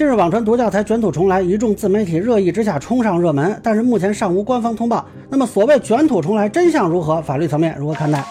近日网传读教材卷土重来，一众自媒体热议之下冲上热门，但是目前尚无官方通报。那么所谓卷土重来真相如何？法律层面如何看待？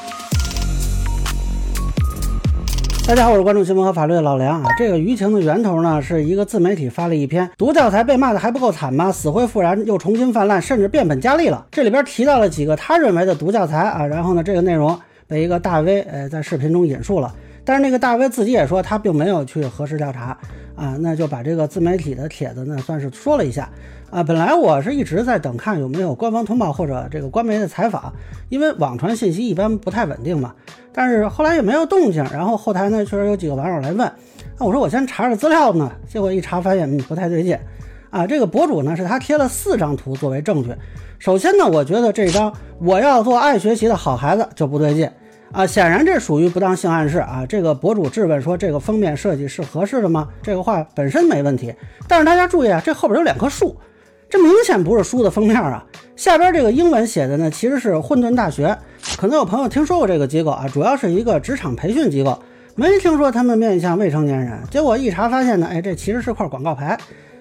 大家好，我是关注新闻和法律的老梁啊。这个舆情的源头呢，是一个自媒体发了一篇读教材被骂的还不够惨吗？死灰复燃又重新泛滥，甚至变本加厉了。这里边提到了几个他认为的读教材啊，然后呢，这个内容被一个大 V 呃在视频中引述了。但是那个大 V 自己也说他并没有去核实调查啊，那就把这个自媒体的帖子呢算是说了一下啊。本来我是一直在等看有没有官方通报或者这个官媒的采访，因为网传信息一般不太稳定嘛。但是后来也没有动静，然后后台呢确实有几个网友来问，那我说我先查查资料呢，结果一查发现嗯不太对劲啊。这个博主呢是他贴了四张图作为证据，首先呢我觉得这张我要做爱学习的好孩子就不对劲。啊，显然这属于不当性暗示啊！这个博主质问说：“这个封面设计是合适的吗？”这个话本身没问题，但是大家注意啊，这后边有两棵树，这明显不是书的封面啊！下边这个英文写的呢，其实是混沌大学，可能有朋友听说过这个机构啊，主要是一个职场培训机构，没听说他们面向未成年人。结果一查发现呢，哎，这其实是块广告牌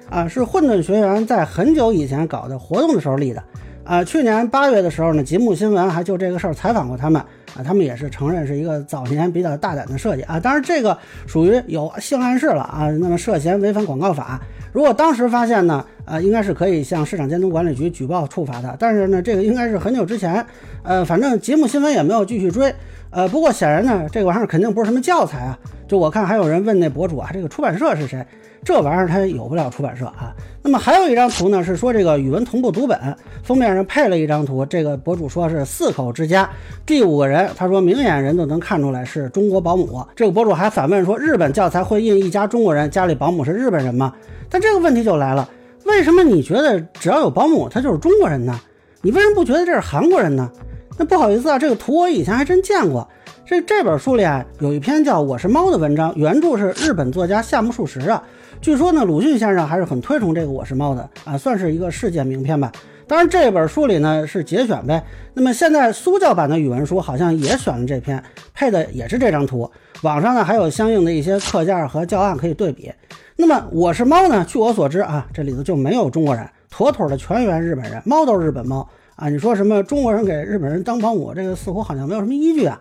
啊，是混沌学员在很久以前搞的活动的时候立的。啊，去年八月的时候呢，吉木新闻还就这个事儿采访过他们啊，他们也是承认是一个早年比较大胆的设计啊，当然这个属于有性暗示了啊，那么涉嫌违反广告法，如果当时发现呢，呃，应该是可以向市场监督管理局举报处罚的，但是呢，这个应该是很久之前，呃，反正节目新闻也没有继续追，呃，不过显然呢，这个玩意儿肯定不是什么教材啊，就我看还有人问那博主啊，这个出版社是谁？这玩意儿它有不了出版社啊。那么还有一张图呢，是说这个语文同步读本封面上配了一张图，这个博主说是四口之家，第五个人，他说明眼人都能看出来是中国保姆。这个博主还反问说，日本教材会印一家中国人，家里保姆是日本人吗？但这个问题就来了，为什么你觉得只要有保姆他就是中国人呢？你为什么不觉得这是韩国人呢？那不好意思啊，这个图我以前还真见过。这这本书里啊，有一篇叫《我是猫》的文章，原著是日本作家夏目漱石啊。据说呢，鲁迅先生还是很推崇这个《我是猫》的啊，算是一个世界名篇吧。当然，这本书里呢是节选呗。那么现在苏教版的语文书好像也选了这篇，配的也是这张图。网上呢还有相应的一些课件和教案可以对比。那么《我是猫》呢，据我所知啊，这里头就没有中国人，妥妥的全员日本人，猫都是日本猫啊。你说什么中国人给日本人当保姆，这个似乎好像没有什么依据啊。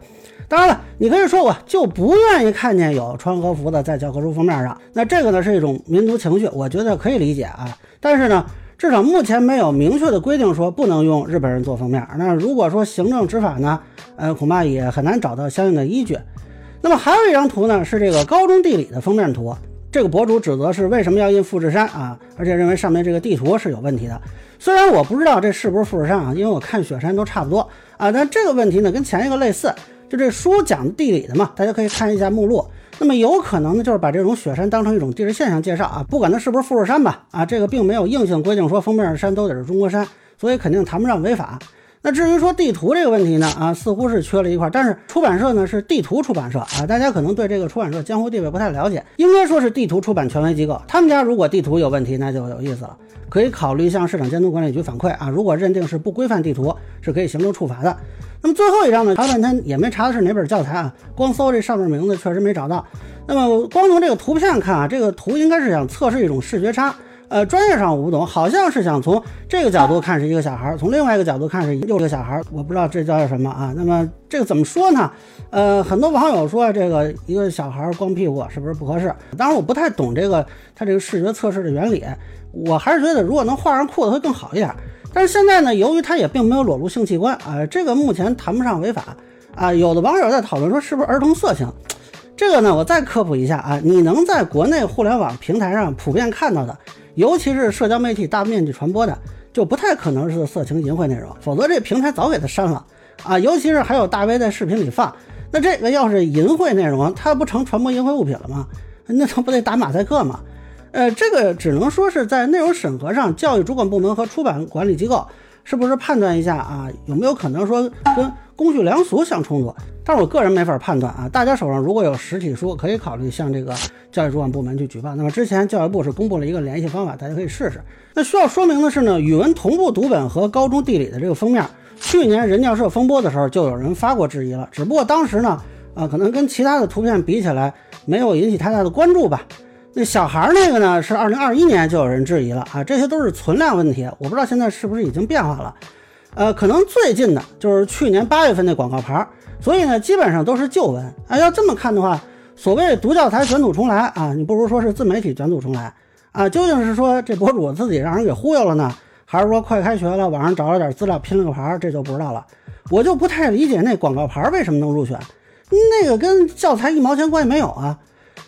当然了，你可以说我就不愿意看见有穿和服的在教科书封面上，那这个呢是一种民族情绪，我觉得可以理解啊。但是呢，至少目前没有明确的规定说不能用日本人做封面。那如果说行政执法呢，呃，恐怕也很难找到相应的依据。那么还有一张图呢，是这个高中地理的封面图。这个博主指责是为什么要印富士山啊？而且认为上面这个地图是有问题的。虽然我不知道这是不是富士山啊，因为我看雪山都差不多啊，但这个问题呢跟前一个类似。就这书讲地理的嘛，大家可以看一下目录。那么有可能呢，就是把这种雪山当成一种地质现象介绍啊，不管它是不是富士山吧，啊，这个并没有硬性规定说封面的山都得是中国山，所以肯定谈不上违法。那至于说地图这个问题呢，啊，似乎是缺了一块，但是出版社呢是地图出版社啊，大家可能对这个出版社江湖地位不太了解，应该说是地图出版权威机构，他们家如果地图有问题，那就有意思了，可以考虑向市场监督管理局反馈啊，如果认定是不规范地图，是可以行政处罚的。那么最后一张呢？查半天也没查的是哪本教材啊？光搜这上面名字确实没找到。那么光从这个图片看啊，这个图应该是想测试一种视觉差。呃，专业上我不懂，好像是想从这个角度看是一个小孩，从另外一个角度看是又一个小孩，我不知道这叫什么啊？那么这个怎么说呢？呃，很多网友说这个一个小孩光屁股是不是不合适？当然我不太懂这个他这个视觉测试的原理，我还是觉得如果能画上裤子会更好一点。但是现在呢，由于他也并没有裸露性器官啊，这个目前谈不上违法啊。有的网友在讨论说是不是儿童色情，这个呢，我再科普一下啊，你能在国内互联网平台上普遍看到的，尤其是社交媒体大面积传播的，就不太可能是色情淫秽内容，否则这平台早给他删了啊。尤其是还有大 V 在视频里放，那这个要是淫秽内容，它不成传播淫秽物品了吗？那它不得打马赛克吗？呃，这个只能说是在内容审核上，教育主管部门和出版管理机构是不是判断一下啊，有没有可能说跟公序良俗相冲突？但是我个人没法判断啊。大家手上如果有实体书，可以考虑向这个教育主管部门去举报。那么之前教育部是公布了一个联系方法，大家可以试试。那需要说明的是呢，语文同步读本和高中地理的这个封面，去年人教社风波的时候就有人发过质疑了，只不过当时呢，啊，可能跟其他的图片比起来，没有引起太大的关注吧。那小孩那个呢，是二零二一年就有人质疑了啊，这些都是存量问题，我不知道现在是不是已经变化了。呃，可能最近的就是去年八月份那广告牌，所以呢，基本上都是旧闻啊。要这么看的话，所谓独教材卷土重来啊，你不如说是自媒体卷土重来啊。究竟是说这博主自己让人给忽悠了呢，还是说快开学了，网上找了点资料拼了个牌，这就不知道了。我就不太理解那广告牌为什么能入选，那个跟教材一毛钱关系没有啊。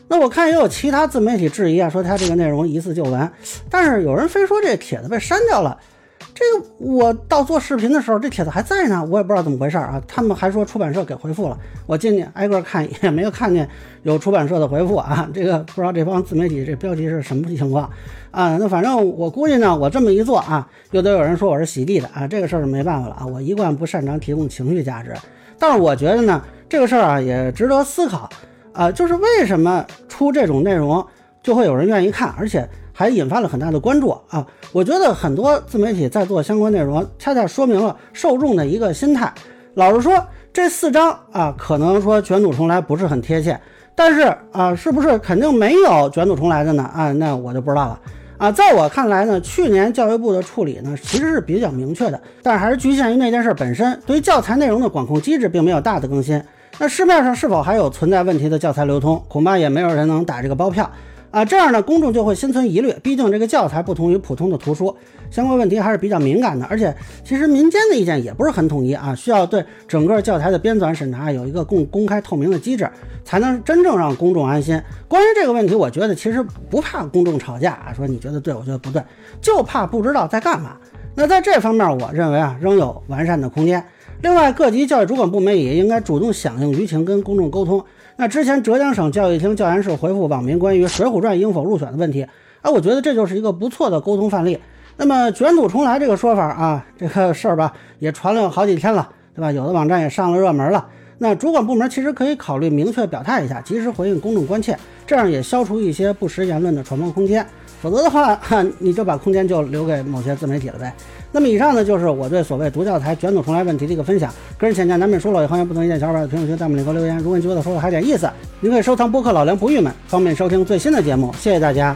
那我看也有其他自媒体质疑啊，说他这个内容疑似旧闻，但是有人非说这帖子被删掉了。这个我到做视频的时候，这帖子还在呢，我也不知道怎么回事啊。他们还说出版社给回复了，我进去挨个看也没有看见有出版社的回复啊。这个不知道这帮自媒体这标题是什么情况啊？那反正我估计呢，我这么一做啊，又得有人说我是洗地的啊。这个事儿是没办法了啊，我一贯不擅长提供情绪价值，但是我觉得呢，这个事儿啊也值得思考啊，就是为什么出这种内容就会有人愿意看，而且。还引发了很大的关注啊！我觉得很多自媒体在做相关内容，恰恰说明了受众的一个心态。老实说，这四章啊，可能说卷土重来不是很贴切，但是啊，是不是肯定没有卷土重来的呢？啊，那我就不知道了啊。在我看来呢，去年教育部的处理呢，其实是比较明确的，但是还是局限于那件事本身，对于教材内容的管控机制并没有大的更新。那市面上是否还有存在问题的教材流通，恐怕也没有人能打这个包票。啊，这样呢，公众就会心存疑虑。毕竟这个教材不同于普通的图书，相关问题还是比较敏感的。而且，其实民间的意见也不是很统一啊，需要对整个教材的编纂审查有一个公公开透明的机制，才能真正让公众安心。关于这个问题，我觉得其实不怕公众吵架啊，说你觉得对，我觉得不对，就怕不知道在干嘛。那在这方面，我认为啊，仍有完善的空间。另外，各级教育主管部门也应该主动响应舆情，跟公众沟通。那之前浙江省教育厅教研室回复网民关于《水浒传》应否入选的问题，啊，我觉得这就是一个不错的沟通范例。那么卷土重来这个说法啊，这个事儿吧，也传了好几天了，对吧？有的网站也上了热门了。那主管部门其实可以考虑明确表态一下，及时回应公众关切，这样也消除一些不实言论的传播空间。否则的话，哈，你就把空间就留给某些自媒体了呗。那么以上呢，就是我对所谓独教材卷土重来问题的一个分享。个人浅见难免疏漏，也欢迎不同意见小伙伴在评论区、弹幕里给我留言。如果你觉得说的还有点意思，您可以收藏播客老梁不郁闷，方便收听最新的节目。谢谢大家。